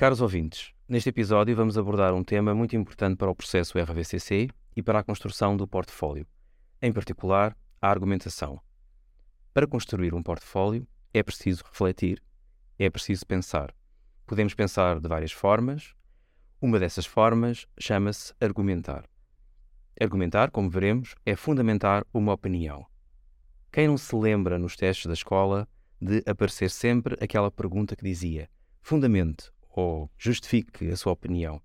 Caros ouvintes, neste episódio vamos abordar um tema muito importante para o processo RVCC e para a construção do portfólio, em particular, a argumentação. Para construir um portfólio é preciso refletir, é preciso pensar. Podemos pensar de várias formas. Uma dessas formas chama-se argumentar. Argumentar, como veremos, é fundamentar uma opinião. Quem não se lembra nos testes da escola de aparecer sempre aquela pergunta que dizia fundamente ou justifique a sua opinião?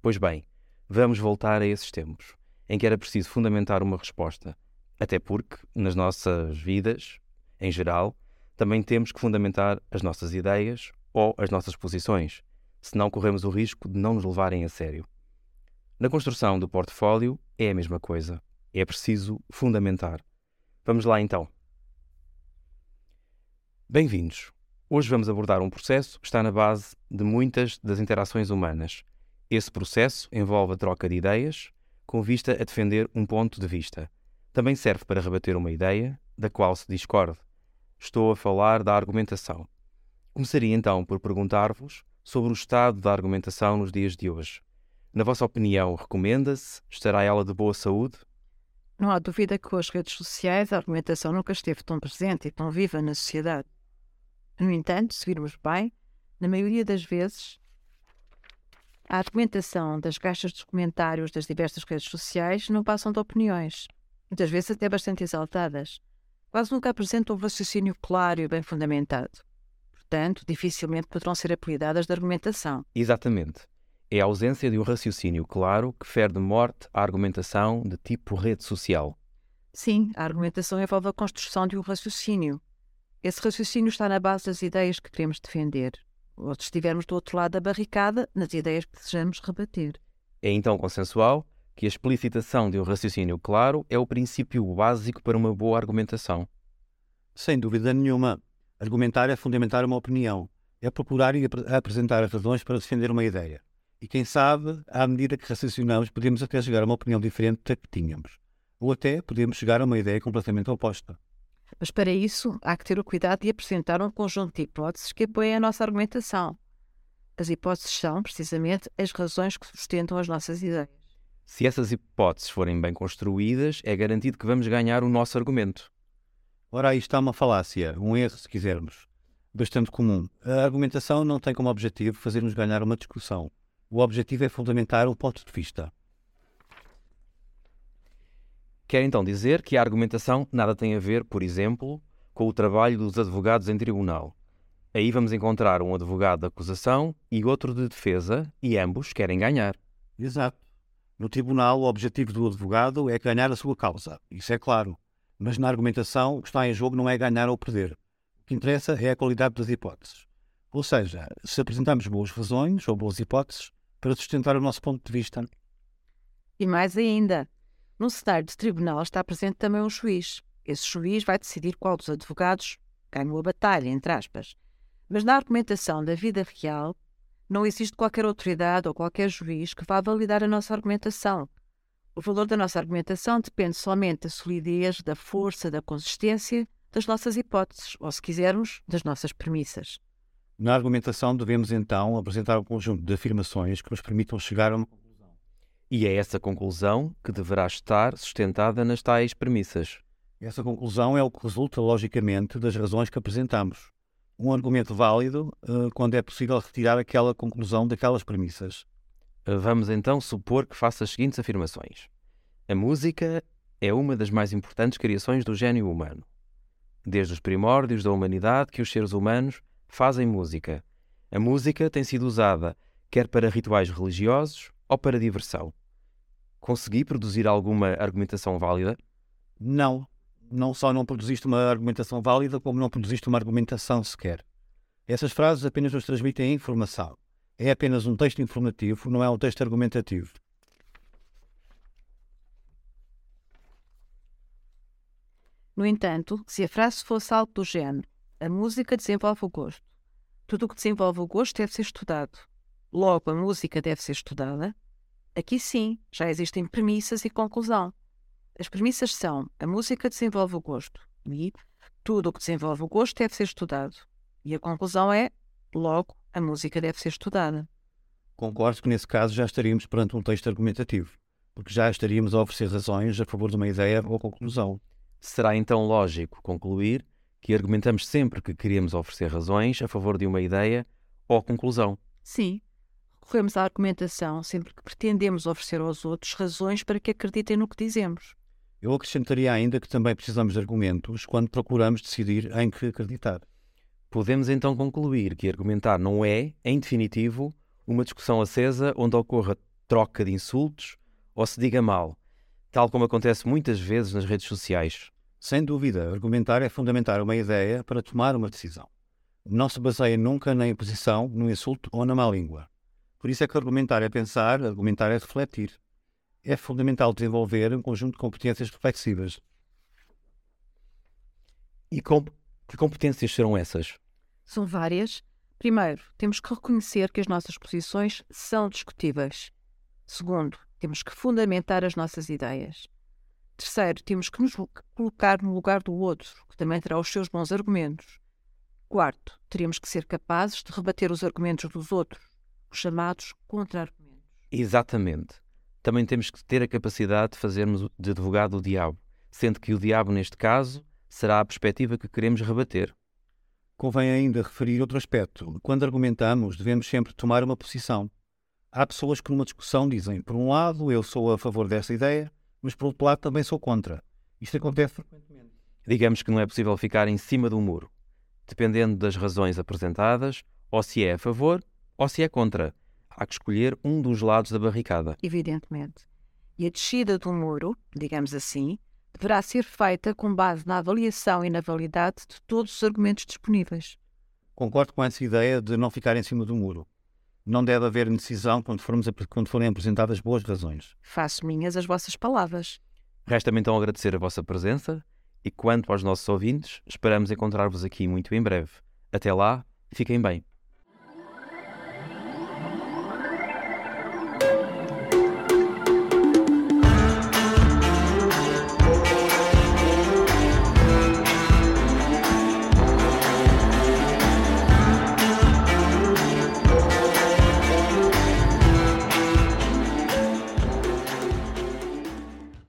Pois bem, vamos voltar a esses tempos em que era preciso fundamentar uma resposta, até porque nas nossas vidas, em geral, também temos que fundamentar as nossas ideias ou as nossas posições, senão corremos o risco de não nos levarem a sério. Na construção do portfólio é a mesma coisa. É preciso fundamentar. Vamos lá então. Bem-vindos. Hoje vamos abordar um processo que está na base de muitas das interações humanas. Esse processo envolve a troca de ideias com vista a defender um ponto de vista. Também serve para rebater uma ideia da qual se discorde. Estou a falar da argumentação. Começaria então por perguntar-vos sobre o estado da argumentação nos dias de hoje. Na vossa opinião, recomenda-se? Estará ela de boa saúde? Não há dúvida que com as redes sociais a argumentação nunca esteve tão presente e tão viva na sociedade. No entanto, se virmos bem, na maioria das vezes, a argumentação das caixas dos comentários das diversas redes sociais não passam de opiniões, muitas vezes até bastante exaltadas. Quase nunca apresentam um raciocínio claro e bem fundamentado. Portanto, dificilmente poderão ser apelidadas de argumentação. Exatamente. É a ausência de um raciocínio claro que fere de morte a argumentação de tipo rede social. Sim, a argumentação envolve a construção de um raciocínio, esse raciocínio está na base das ideias que queremos defender, ou se estivermos do outro lado da barricada, nas ideias que desejamos rebater. É então consensual que a explicitação de um raciocínio claro é o princípio básico para uma boa argumentação. Sem dúvida nenhuma. Argumentar é fundamentar uma opinião, é procurar e ap apresentar as razões para defender uma ideia. E quem sabe, à medida que raciocinamos, podemos até chegar a uma opinião diferente da que tínhamos. Ou até podemos chegar a uma ideia completamente oposta. Mas para isso há que ter o cuidado de apresentar um conjunto de hipóteses que apoiem a nossa argumentação. As hipóteses são, precisamente, as razões que sustentam as nossas ideias. Se essas hipóteses forem bem construídas, é garantido que vamos ganhar o nosso argumento. Ora, aí está uma falácia, um erro, se quisermos, bastante comum. A argumentação não tem como objetivo fazer-nos ganhar uma discussão. O objetivo é fundamentar um ponto de vista. Quer então dizer que a argumentação nada tem a ver, por exemplo, com o trabalho dos advogados em tribunal. Aí vamos encontrar um advogado de acusação e outro de defesa, e ambos querem ganhar. Exato. No tribunal, o objetivo do advogado é ganhar a sua causa, isso é claro. Mas na argumentação, o que está em jogo não é ganhar ou perder. O que interessa é a qualidade das hipóteses. Ou seja, se apresentamos boas razões ou boas hipóteses para sustentar o nosso ponto de vista. E mais ainda, num cenário de tribunal está presente também um juiz. Esse juiz vai decidir qual dos advogados ganhou a batalha, entre aspas. Mas na argumentação da vida real, não existe qualquer autoridade ou qualquer juiz que vá validar a nossa argumentação. O valor da nossa argumentação depende somente da solidez, da força, da consistência das nossas hipóteses, ou, se quisermos, das nossas premissas. Na argumentação, devemos então apresentar um conjunto de afirmações que nos permitam chegar a uma e é essa conclusão que deverá estar sustentada nas tais premissas. Essa conclusão é o que resulta, logicamente, das razões que apresentamos. Um argumento válido uh, quando é possível retirar aquela conclusão daquelas premissas. Vamos então supor que faça as seguintes afirmações. A música é uma das mais importantes criações do gênio humano. Desde os primórdios da humanidade que os seres humanos fazem música. A música tem sido usada quer para rituais religiosos ou para diversão. Consegui produzir alguma argumentação válida? Não. Não só não produziste uma argumentação válida, como não produziste uma argumentação sequer. Essas frases apenas nos transmitem informação. É apenas um texto informativo, não é um texto argumentativo. No entanto, se a frase fosse algo do género, a música desenvolve o gosto. Tudo o que desenvolve o gosto deve ser estudado. Logo, a música deve ser estudada, Aqui sim, já existem premissas e conclusão. As premissas são: a música desenvolve o gosto e tudo o que desenvolve o gosto deve ser estudado. E a conclusão é: logo, A música deve ser estudada. Concordo que nesse caso já estaríamos perante um texto argumentativo, porque já estaríamos a oferecer razões a favor de uma ideia ou conclusão. Será então lógico concluir que argumentamos sempre que queremos oferecer razões a favor de uma ideia ou conclusão. Sim. Recorremos à argumentação sempre que pretendemos oferecer aos outros razões para que acreditem no que dizemos. Eu acrescentaria ainda que também precisamos de argumentos quando procuramos decidir em que acreditar. Podemos então concluir que argumentar não é, em definitivo, uma discussão acesa onde ocorra troca de insultos ou se diga mal, tal como acontece muitas vezes nas redes sociais. Sem dúvida, argumentar é fundamentar uma ideia para tomar uma decisão. Não se baseia nunca na imposição, no insulto ou na má língua. Por isso é que argumentar é pensar, argumentar é refletir. É fundamental desenvolver um conjunto de competências reflexivas. E com... que competências serão essas? São várias. Primeiro, temos que reconhecer que as nossas posições são discutíveis. Segundo, temos que fundamentar as nossas ideias. Terceiro, temos que nos colocar no lugar do outro, que também terá os seus bons argumentos. Quarto, teríamos que ser capazes de rebater os argumentos dos outros, os chamados contra-argumentos. Exatamente. Também temos que ter a capacidade de fazermos de advogado o diabo, sendo que o diabo, neste caso, será a perspectiva que queremos rebater. Convém ainda referir outro aspecto. Quando argumentamos, devemos sempre tomar uma posição. Há pessoas que numa discussão dizem, por um lado, eu sou a favor dessa ideia, mas por outro lado também sou contra. Isto acontece frequentemente. Digamos que não é possível ficar em cima do muro, dependendo das razões apresentadas, ou se é a favor ou se é contra. Há que escolher um dos lados da barricada. Evidentemente. E a descida do muro, digamos assim, deverá ser feita com base na avaliação e na validade de todos os argumentos disponíveis. Concordo com essa ideia de não ficar em cima do muro. Não deve haver indecisão quando, formos, quando forem apresentadas boas razões. Faço minhas as vossas palavras. Resta-me então agradecer a vossa presença e, quanto aos nossos ouvintes, esperamos encontrar-vos aqui muito em breve. Até lá, fiquem bem.